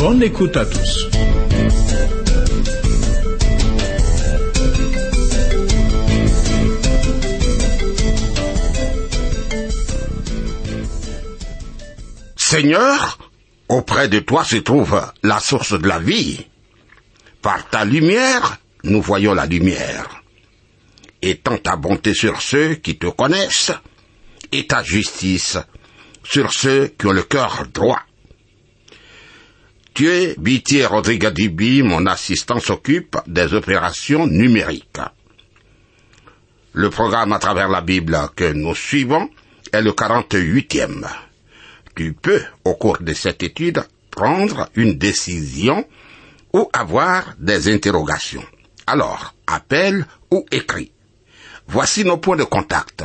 Bonne écoute à tous. Seigneur, auprès de toi se trouve la source de la vie. Par ta lumière, nous voyons la lumière. Étends ta bonté sur ceux qui te connaissent et ta justice sur ceux qui ont le cœur droit. Tu es Bitier Rodrigue Dibi, mon assistant s'occupe des opérations numériques. Le programme à travers la Bible que nous suivons est le 48e. Tu peux, au cours de cette étude, prendre une décision ou avoir des interrogations. Alors, appelle ou écris. Voici nos points de contact.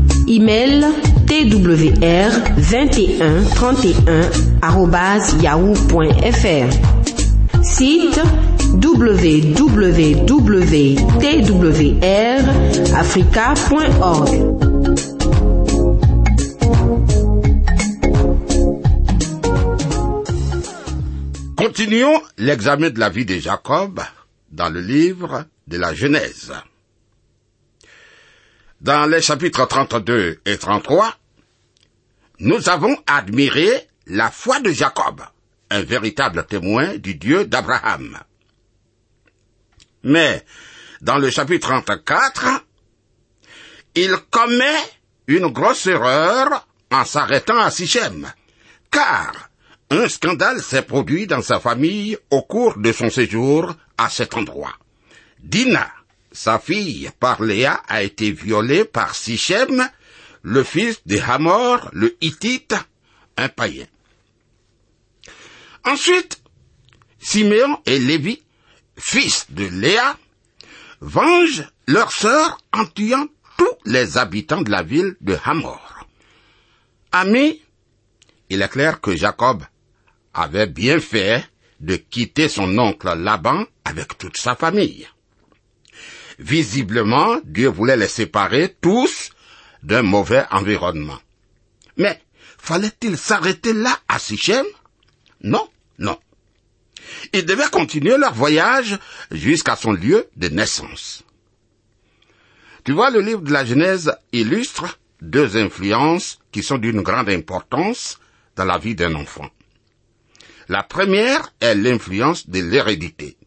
Email twr 21 31 yahoo.fr. Site www.twrafrica.org. Continuons l'examen de la vie de Jacob dans le livre de la Genèse. Dans les chapitres 32 et 33, nous avons admiré la foi de Jacob, un véritable témoin du Dieu d'Abraham. Mais dans le chapitre 34, il commet une grosse erreur en s'arrêtant à Sichem, car un scandale s'est produit dans sa famille au cours de son séjour à cet endroit. Dina, sa fille par Léa, a été violée par Sichem, le fils de Hamor, le Hittite, un païen. Ensuite, Siméon et Lévi, fils de Léa, vengent leur sœur en tuant tous les habitants de la ville de Hamor. Ami, il est clair que Jacob avait bien fait de quitter son oncle Laban avec toute sa famille. Visiblement, Dieu voulait les séparer tous d'un mauvais environnement. Mais fallait-il s'arrêter là à Sichem? Non, non. Ils devaient continuer leur voyage jusqu'à son lieu de naissance. Tu vois, le livre de la Genèse illustre deux influences qui sont d'une grande importance dans la vie d'un enfant. La première est l'influence de l'hérédité.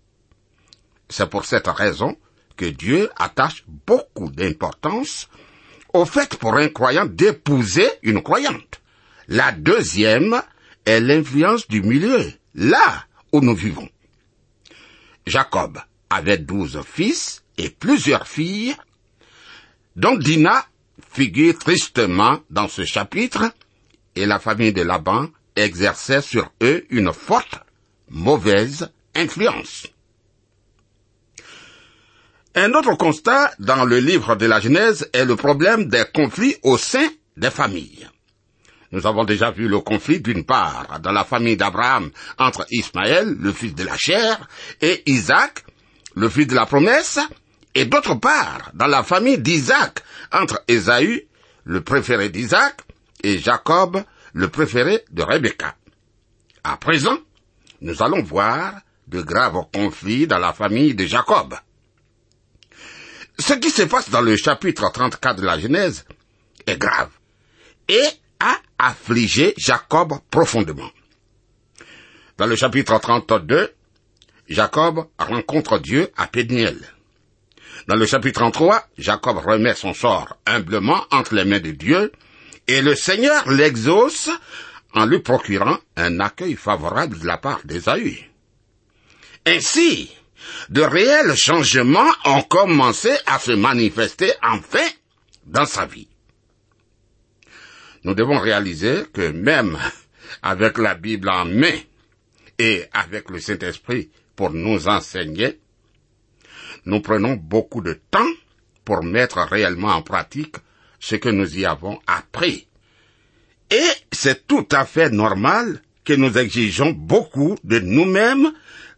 C'est pour cette raison que Dieu attache beaucoup d'importance au fait pour un croyant d'épouser une croyante. La deuxième est l'influence du milieu, là où nous vivons. Jacob avait douze fils et plusieurs filles, dont Dina figure tristement dans ce chapitre, et la famille de Laban exerçait sur eux une forte, mauvaise influence. Un autre constat dans le livre de la Genèse est le problème des conflits au sein des familles. Nous avons déjà vu le conflit d'une part dans la famille d'Abraham entre Ismaël, le fils de la chair, et Isaac, le fils de la promesse, et d'autre part dans la famille d'Isaac entre Ésaü, le préféré d'Isaac, et Jacob, le préféré de Rebecca. À présent, nous allons voir de graves conflits dans la famille de Jacob. Ce qui se passe dans le chapitre 34 de la Genèse est grave et a affligé Jacob profondément. Dans le chapitre 32, Jacob rencontre Dieu à Péniel. Dans le chapitre 33, Jacob remet son sort humblement entre les mains de Dieu et le Seigneur l'exauce en lui procurant un accueil favorable de la part d'Ésaü. Ainsi, de réels changements ont commencé à se manifester enfin dans sa vie. Nous devons réaliser que même avec la Bible en main et avec le Saint-Esprit pour nous enseigner, nous prenons beaucoup de temps pour mettre réellement en pratique ce que nous y avons appris. Et c'est tout à fait normal que nous exigeons beaucoup de nous-mêmes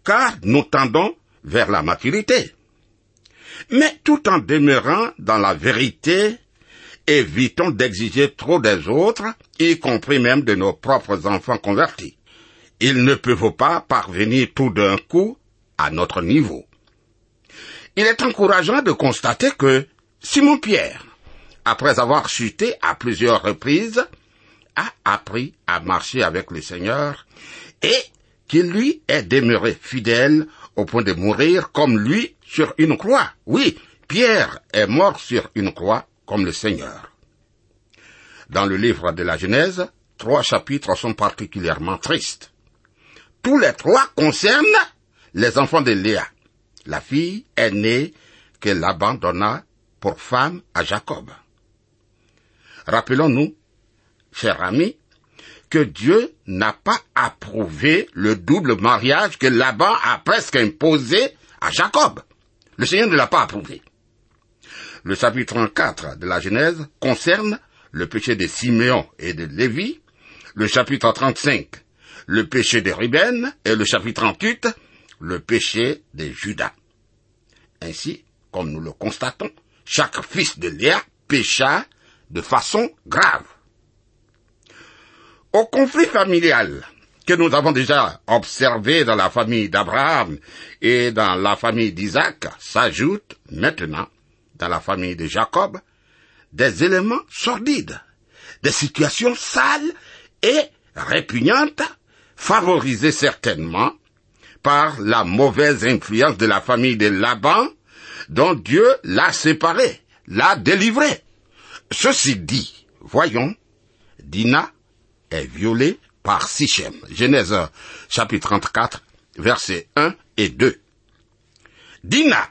car nous tendons vers la maturité. Mais tout en demeurant dans la vérité, évitons d'exiger trop des autres, y compris même de nos propres enfants convertis. Ils ne peuvent pas parvenir tout d'un coup à notre niveau. Il est encourageant de constater que Simon Pierre, après avoir chuté à plusieurs reprises, a appris à marcher avec le Seigneur et qu'il lui est demeuré fidèle au point de mourir comme lui sur une croix. Oui, Pierre est mort sur une croix comme le Seigneur. Dans le livre de la Genèse, trois chapitres sont particulièrement tristes. Tous les trois concernent les enfants de Léa, la fille aînée que Laban donna pour femme à Jacob. Rappelons-nous, chers amis, que Dieu n'a pas approuvé le double mariage que Laban a presque imposé à Jacob. Le Seigneur ne l'a pas approuvé. Le chapitre 34 de la Genèse concerne le péché de Siméon et de Lévi, le chapitre 35, le péché de Ruben, et le chapitre 38, le péché de Judas. Ainsi, comme nous le constatons, chaque fils de Léa pécha de façon grave. Au conflit familial que nous avons déjà observé dans la famille d'Abraham et dans la famille d'Isaac s'ajoutent maintenant dans la famille de Jacob des éléments sordides, des situations sales et répugnantes, favorisées certainement par la mauvaise influence de la famille de Laban, dont Dieu l'a séparé, l'a délivré. Ceci dit, voyons, Dina est violée par Sichem. Genèse chapitre 34, versets 1 et 2. Dina,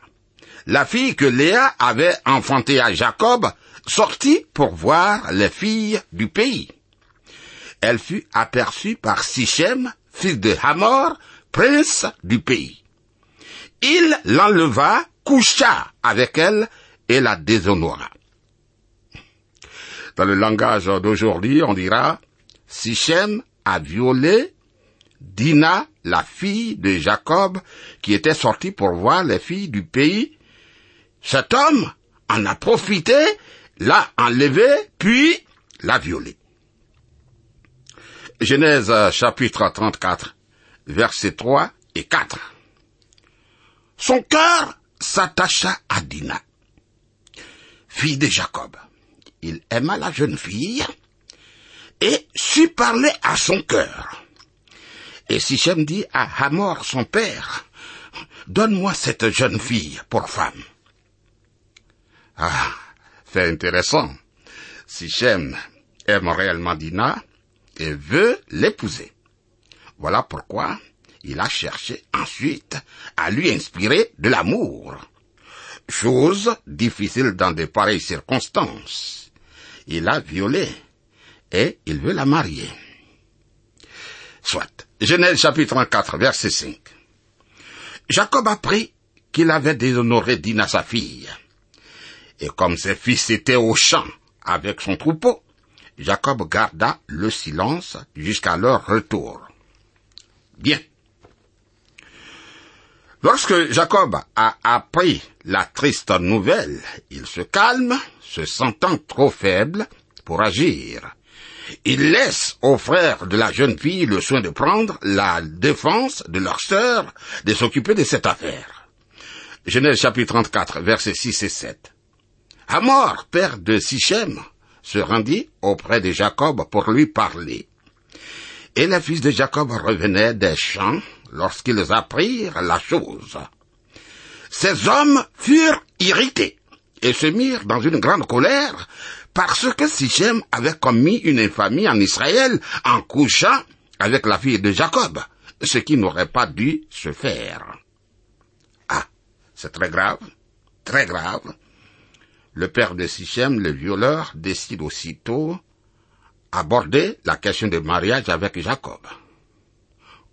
la fille que Léa avait enfantée à Jacob, sortit pour voir les filles du pays. Elle fut aperçue par Sichem, fils de Hamor, prince du pays. Il l'enleva, coucha avec elle et la déshonora. Dans le langage d'aujourd'hui, on dira Sichem a violé Dina, la fille de Jacob, qui était sortie pour voir les filles du pays. Cet homme en a profité, l'a enlevé, puis l'a violé. Genèse chapitre 34, versets 3 et 4. Son cœur s'attacha à Dina, fille de Jacob. Il aima la jeune fille, et sut parler à son cœur. Et Sichem dit à Hamor, son père, donne-moi cette jeune fille pour femme. Ah, fait intéressant. Sichem aime réellement Dina et veut l'épouser. Voilà pourquoi il a cherché ensuite à lui inspirer de l'amour. Chose difficile dans de pareilles circonstances. Il a violé et il veut la marier. Soit. Genèse chapitre 4, verset 5. Jacob apprit qu'il avait déshonoré Dina sa fille. Et comme ses fils étaient au champ avec son troupeau, Jacob garda le silence jusqu'à leur retour. Bien. Lorsque Jacob a appris la triste nouvelle, il se calme, se sentant trop faible pour agir. Il laisse aux frères de la jeune fille le soin de prendre la défense de leur sœur, de s'occuper de cette affaire. Genèse chapitre 34, versets 6 et 7. Hamor, père de Sichem, se rendit auprès de Jacob pour lui parler. Et les fils de Jacob revenaient des champs lorsqu'ils apprirent la chose. Ces hommes furent irrités et se mirent dans une grande colère parce que Sichem avait commis une infamie en Israël en couchant avec la fille de Jacob, ce qui n'aurait pas dû se faire. Ah, c'est très grave, très grave. Le père de Sichem, le violeur, décide aussitôt aborder la question de mariage avec Jacob.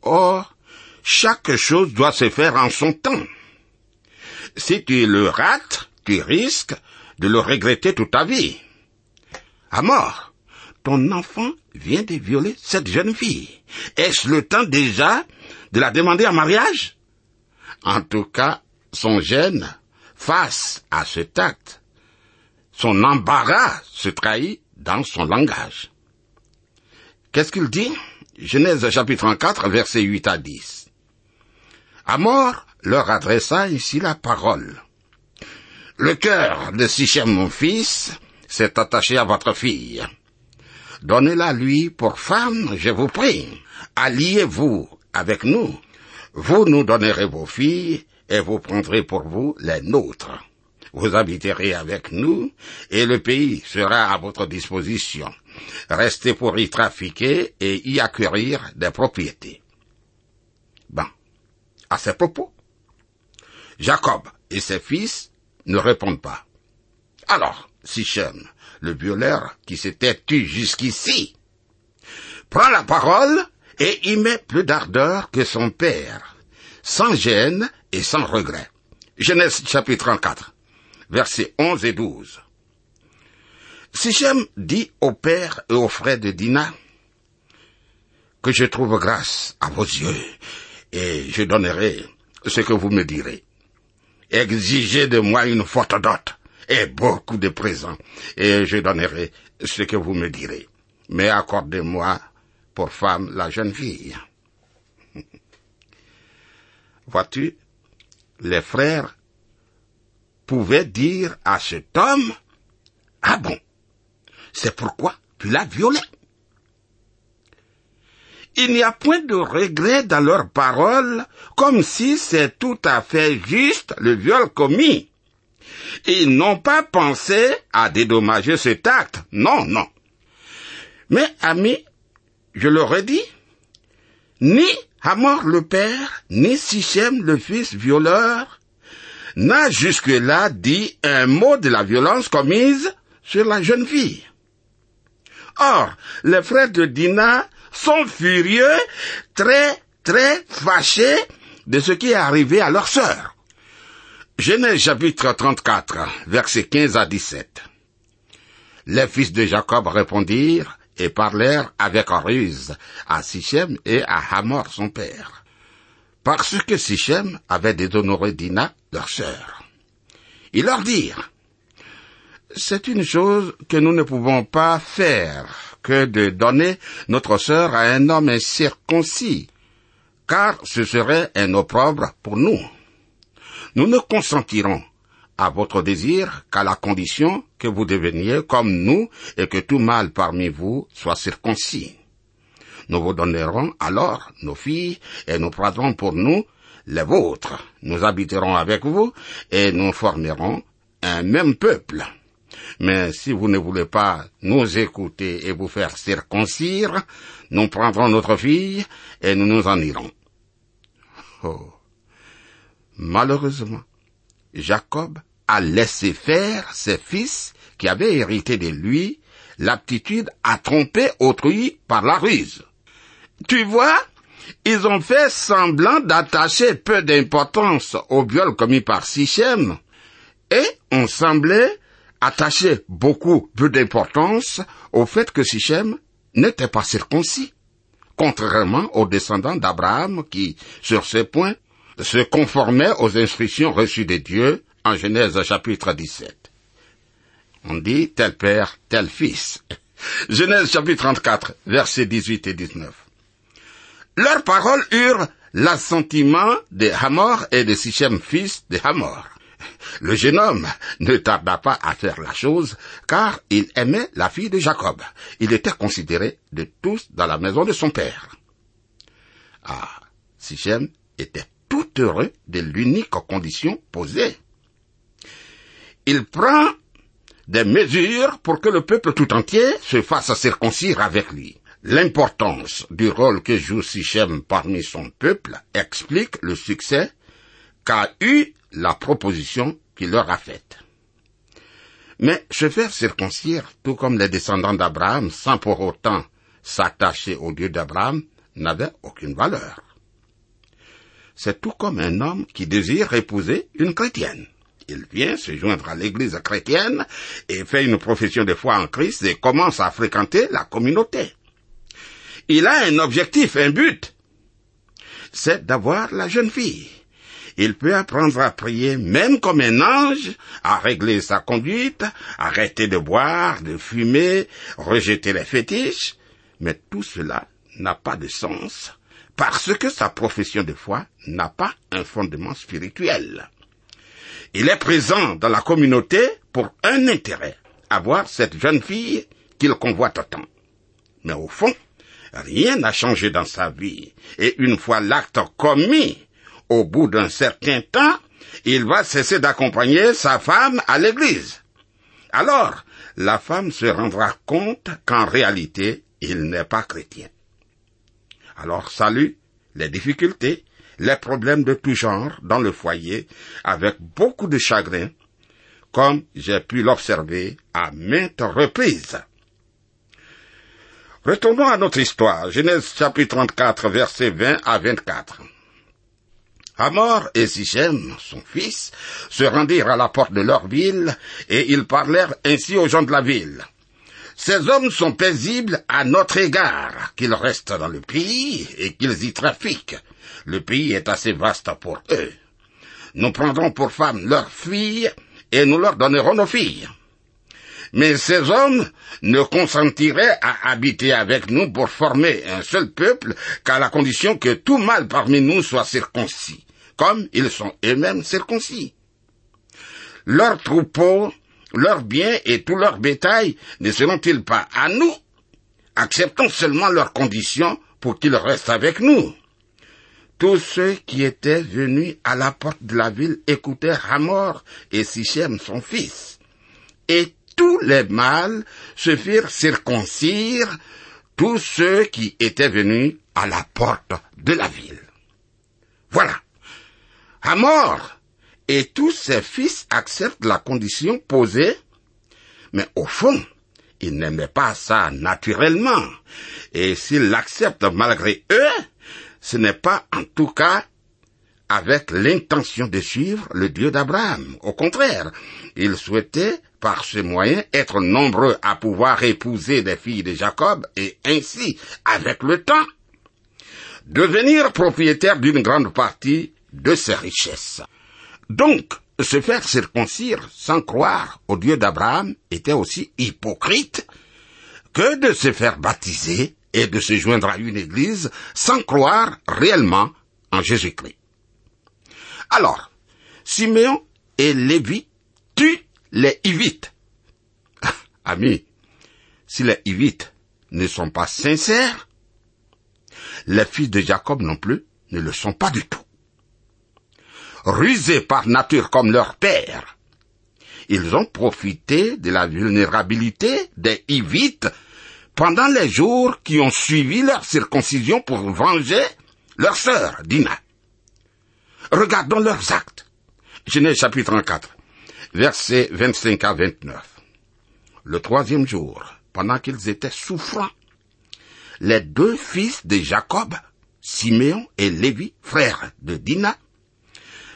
Or, chaque chose doit se faire en son temps. Si tu le rates, tu risques de le regretter toute ta vie. À mort, ton enfant vient de violer cette jeune fille. Est-ce le temps déjà de la demander en mariage? En tout cas, son gêne face à cet acte, son embarras se trahit dans son langage. Qu'est-ce qu'il dit? Genèse chapitre 34, versets 8 à 10. Amor leur adressa ainsi la parole. Le cœur de Sichem, mon fils, s'est attaché à votre fille. Donnez-la lui pour femme, je vous prie. Alliez-vous avec nous. Vous nous donnerez vos filles et vous prendrez pour vous les nôtres. Vous habiterez avec nous et le pays sera à votre disposition. Restez pour y trafiquer et y acquérir des propriétés. Bon. À ces propos, Jacob et ses fils ne répondent pas. Alors, Sichem, le violeur qui s'était tu jusqu'ici, prend la parole et y met plus d'ardeur que son père, sans gêne et sans regret. Genèse chapitre 34, versets 11 et 12. Sichem dit au père et aux frères de Dina, que je trouve grâce à vos yeux, et je donnerai ce que vous me direz. Exigez de moi une forte dot, et beaucoup de présents, et je donnerai ce que vous me direz. Mais accordez-moi pour femme la jeune fille. Vois-tu, les frères pouvaient dire à cet homme, ah bon, c'est pourquoi tu l'as violé? Il n'y a point de regret dans leurs paroles, comme si c'est tout à fait juste le viol commis. Ils n'ont pas pensé à dédommager cet acte. Non, non. Mais, amis, je leur ai dit, ni Hamor le père, ni Sichem le fils violeur, n'a jusque-là dit un mot de la violence commise sur la jeune fille. Or, les frères de Dina sont furieux, très, très fâchés de ce qui est arrivé à leur sœur. Genèse chapitre 34, versets 15 à 17. Les fils de Jacob répondirent et parlèrent avec ruse à Sichem et à Hamor son père, parce que Sichem avait déshonoré Dina, leur sœur. Ils leur dirent, c'est une chose que nous ne pouvons pas faire que de donner notre sœur à un homme incirconcis, car ce serait un opprobre pour nous. Nous ne consentirons à votre désir qu'à la condition que vous deveniez comme nous et que tout mâle parmi vous soit circoncis. Nous vous donnerons alors nos filles et nous prendrons pour nous les vôtres. Nous habiterons avec vous et nous formerons un même peuple. Mais si vous ne voulez pas nous écouter et vous faire circoncire, nous prendrons notre fille et nous nous en irons. Oh. Malheureusement, Jacob a laissé faire ses fils qui avaient hérité de lui l'aptitude à tromper autrui par la ruse. Tu vois, ils ont fait semblant d'attacher peu d'importance au viol commis par Sichem, et on semblait attacher beaucoup peu d'importance au fait que Sichem n'était pas circoncis, contrairement aux descendants d'Abraham qui, sur ce point, se conformaient aux instructions reçues de Dieu en Genèse chapitre 17. On dit tel père, tel fils. Genèse chapitre 34, versets 18 et 19. Leurs paroles eurent l'assentiment de Hamor et de Sichem fils de Hamor. Le jeune homme ne tarda pas à faire la chose, car il aimait la fille de Jacob. Il était considéré de tous dans la maison de son père. Ah, Sichem était heureux de l'unique condition posée. Il prend des mesures pour que le peuple tout entier se fasse circoncire avec lui. L'importance du rôle que joue Sichem parmi son peuple explique le succès qu'a eu la proposition qu'il leur a faite. Mais se faire circoncire, tout comme les descendants d'Abraham, sans pour autant s'attacher au Dieu d'Abraham, n'avait aucune valeur. C'est tout comme un homme qui désire épouser une chrétienne. Il vient se joindre à l'église chrétienne et fait une profession de foi en Christ et commence à fréquenter la communauté. Il a un objectif, un but. C'est d'avoir la jeune fille. Il peut apprendre à prier même comme un ange, à régler sa conduite, arrêter de boire, de fumer, rejeter les fétiches, mais tout cela n'a pas de sens parce que sa profession de foi n'a pas un fondement spirituel. Il est présent dans la communauté pour un intérêt, avoir cette jeune fille qu'il convoite tant. Mais au fond, rien n'a changé dans sa vie, et une fois l'acte commis, au bout d'un certain temps, il va cesser d'accompagner sa femme à l'église. Alors, la femme se rendra compte qu'en réalité, il n'est pas chrétien. Alors salut les difficultés, les problèmes de tout genre dans le foyer avec beaucoup de chagrin, comme j'ai pu l'observer à maintes reprises. Retournons à notre histoire, Genèse chapitre 34, versets 20 à 24. Amor et Sichem, son fils, se rendirent à la porte de leur ville, et ils parlèrent ainsi aux gens de la ville. Ces hommes sont paisibles à notre égard, qu'ils restent dans le pays et qu'ils y trafiquent. Le pays est assez vaste pour eux. Nous prendrons pour femmes leurs filles et nous leur donnerons nos filles. Mais ces hommes ne consentiraient à habiter avec nous pour former un seul peuple qu'à la condition que tout mâle parmi nous soit circoncis, comme ils sont eux-mêmes circoncis. Leurs troupeaux, leurs biens et tout leur bétail ne seront-ils pas à nous? Acceptons seulement leurs conditions pour qu'ils restent avec nous. Tous ceux qui étaient venus à la porte de la ville écoutèrent Hamor et Sichem son fils. Et tous les mâles se firent circoncire, tous ceux qui étaient venus à la porte de la ville. Voilà. Hamor et tous ses fils acceptent la condition posée, mais au fond, ils n'aimaient pas ça naturellement. Et s'ils l'acceptent malgré eux, ce n'est pas en tout cas avec l'intention de suivre le Dieu d'Abraham. Au contraire, ils souhaitaient par ce moyen être nombreux à pouvoir épouser des filles de Jacob et ainsi, avec le temps, devenir propriétaires d'une grande partie de ses richesses. Donc, se faire circoncire sans croire au Dieu d'Abraham était aussi hypocrite que de se faire baptiser et de se joindre à une église sans croire réellement en Jésus-Christ. Alors, Siméon et Lévi tuent les Hivites. Amis, si les Hivites ne sont pas sincères, les fils de Jacob non plus ne le sont pas du tout. Rusés par nature comme leur père, ils ont profité de la vulnérabilité des Hivites pendant les jours qui ont suivi leur circoncision pour venger leur sœur, Dina. Regardons leurs actes. Genèse chapitre 34, versets 25 à 29. Le troisième jour, pendant qu'ils étaient souffrants, les deux fils de Jacob, Siméon et Lévi, frères de Dina,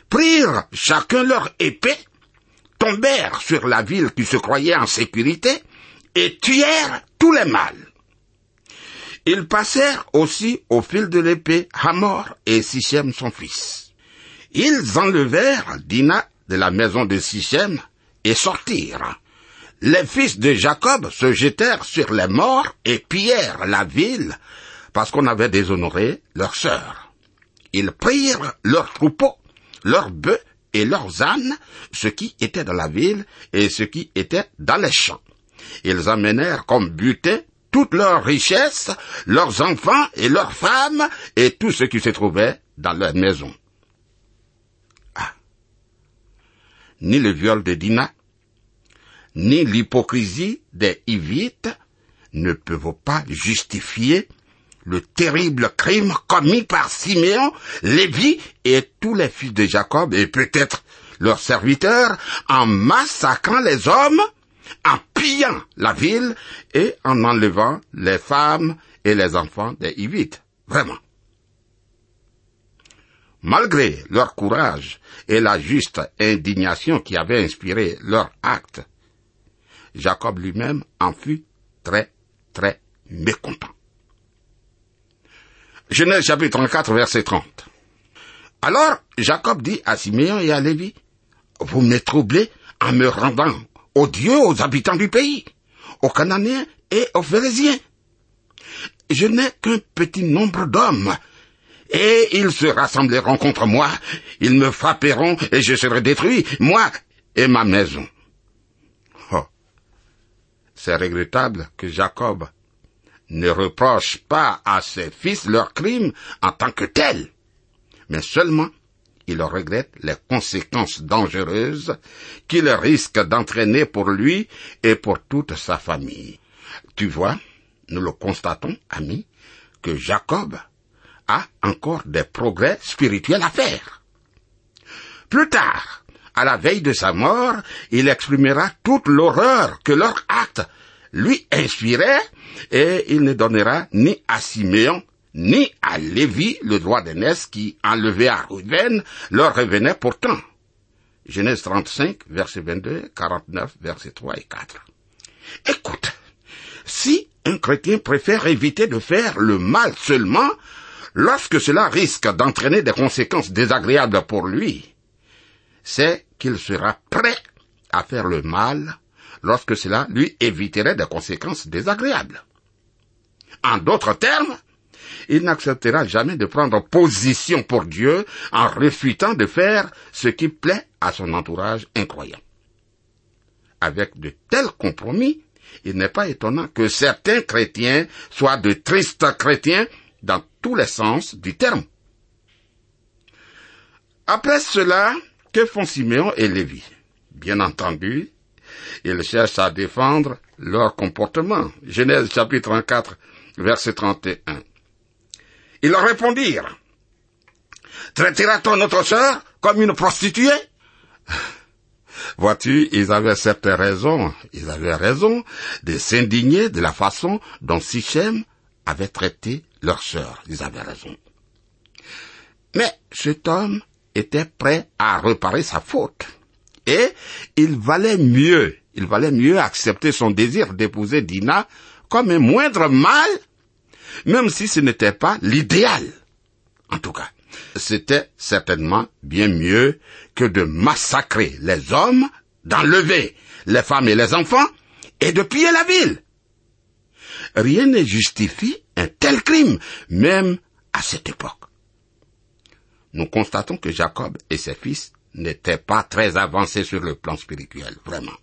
prirent chacun leur épée, tombèrent sur la ville qui se croyait en sécurité, et tuèrent tous les mâles. Ils passèrent aussi au fil de l'épée Hamor et Sichem son fils. Ils enlevèrent Dina de la maison de Sichem et sortirent. Les fils de Jacob se jetèrent sur les morts et pillèrent la ville parce qu'on avait déshonoré leur sœur. ils prirent leurs troupeaux, leurs bœufs et leurs ânes, ce qui était dans la ville et ce qui était dans les champs. Ils amenèrent comme butin toutes leurs richesses, leurs enfants et leurs femmes et tout ce qui se trouvait dans leur maison. Ah. Ni le viol de Dina, ni l'hypocrisie des Hivites ne peuvent pas justifier le terrible crime commis par Siméon, Lévi et tous les fils de Jacob et peut-être leurs serviteurs en massacrant les hommes, en pillant la ville et en enlevant les femmes et les enfants des Hivites. Vraiment. Malgré leur courage et la juste indignation qui avait inspiré leur acte, Jacob lui-même en fut très, très mécontent. Genèse chapitre 34, verset 30. Alors Jacob dit à Siméon et à Lévi, vous me troublez en me rendant odieux aux habitants du pays, aux Cananéens et aux Phérésiens. Je n'ai qu'un petit nombre d'hommes, et ils se rassembleront contre moi, ils me frapperont et je serai détruit, moi et ma maison. Oh. C'est regrettable que Jacob ne reproche pas à ses fils leurs crimes en tant que tels, mais seulement il regrette les conséquences dangereuses qu'il risque d'entraîner pour lui et pour toute sa famille. Tu vois, nous le constatons, amis, que Jacob a encore des progrès spirituels à faire. Plus tard, à la veille de sa mort, il exprimera toute l'horreur que leur acte lui inspirait et il ne donnera ni à Siméon ni à Lévi le droit d'aînesse qui, enlevé à Ruben, leur revenait pourtant. Genèse 35, verset 22, 49, verset 3 et 4. Écoute, si un chrétien préfère éviter de faire le mal seulement, lorsque cela risque d'entraîner des conséquences désagréables pour lui, c'est qu'il sera prêt à faire le mal lorsque cela lui éviterait des conséquences désagréables. En d'autres termes, il n'acceptera jamais de prendre position pour Dieu en refutant de faire ce qui plaît à son entourage incroyant. Avec de tels compromis, il n'est pas étonnant que certains chrétiens soient de tristes chrétiens dans tous les sens du terme. Après cela, que font Siméon et Lévi? Bien entendu, ils cherchent à défendre leur comportement. Genèse chapitre 34, verset 31. Ils leur répondirent, traitera-t-on notre sœur comme une prostituée? Vois-tu, ils avaient certaines raisons, ils avaient raison de s'indigner de la façon dont Sichem avait traité leur sœur. Ils avaient raison. Mais cet homme était prêt à réparer sa faute. Et il valait mieux, il valait mieux accepter son désir d'épouser Dina comme un moindre mal même si ce n'était pas l'idéal. En tout cas, c'était certainement bien mieux que de massacrer les hommes, d'enlever les femmes et les enfants, et de piller la ville. Rien ne justifie un tel crime, même à cette époque. Nous constatons que Jacob et ses fils n'étaient pas très avancés sur le plan spirituel, vraiment.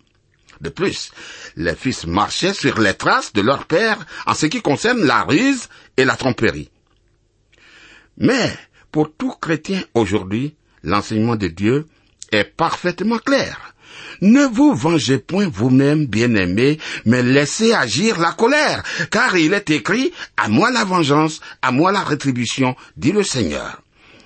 De plus, les fils marchaient sur les traces de leur père en ce qui concerne la ruse et la tromperie. Mais, pour tout chrétien aujourd'hui, l'enseignement de Dieu est parfaitement clair. Ne vous vengez point vous-même, bien-aimés, mais laissez agir la colère, car il est écrit, à moi la vengeance, à moi la rétribution, dit le Seigneur.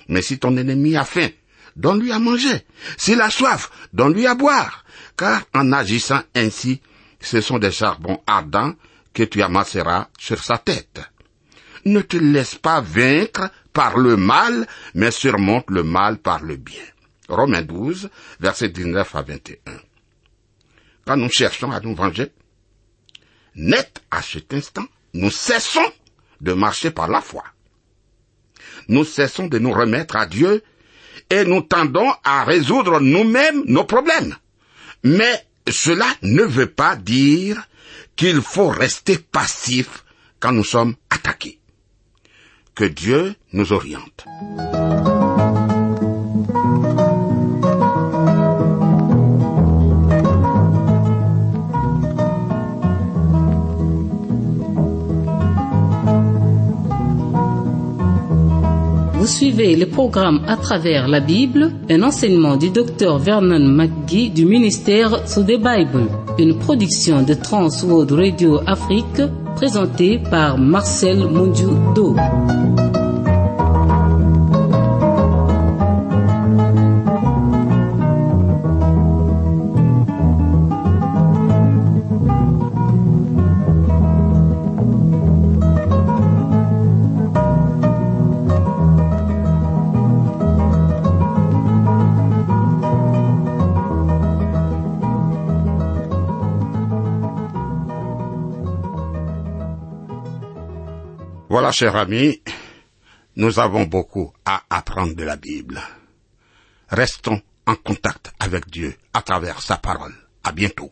Mais si ton ennemi a faim, donne-lui à manger. S'il a soif, donne-lui à boire car en agissant ainsi, ce sont des charbons ardents que tu amasseras sur sa tête. Ne te laisse pas vaincre par le mal, mais surmonte le mal par le bien. Romains 12, versets 19 à 21. Quand nous cherchons à nous venger, net à cet instant, nous cessons de marcher par la foi. Nous cessons de nous remettre à Dieu et nous tendons à résoudre nous-mêmes nos problèmes. Mais cela ne veut pas dire qu'il faut rester passif quand nous sommes attaqués. Que Dieu nous oriente. Suivez le programme à travers la Bible, un enseignement du docteur Vernon McGee du ministère sous the Bible, une production de Trans World Radio Afrique présentée par Marcel Mondiou-Do. Chers amis, nous avons beaucoup à apprendre de la Bible. Restons en contact avec Dieu à travers sa parole. À bientôt.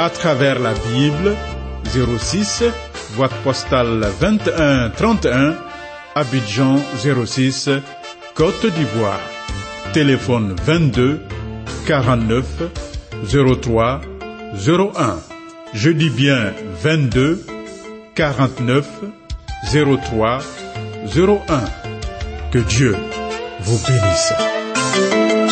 à travers la Bible, 06, boîte postale 21 31, Abidjan 06, Côte d'Ivoire. Téléphone 22 49 03 01. Je dis bien 22 49 03 01. Que Dieu vous bénisse.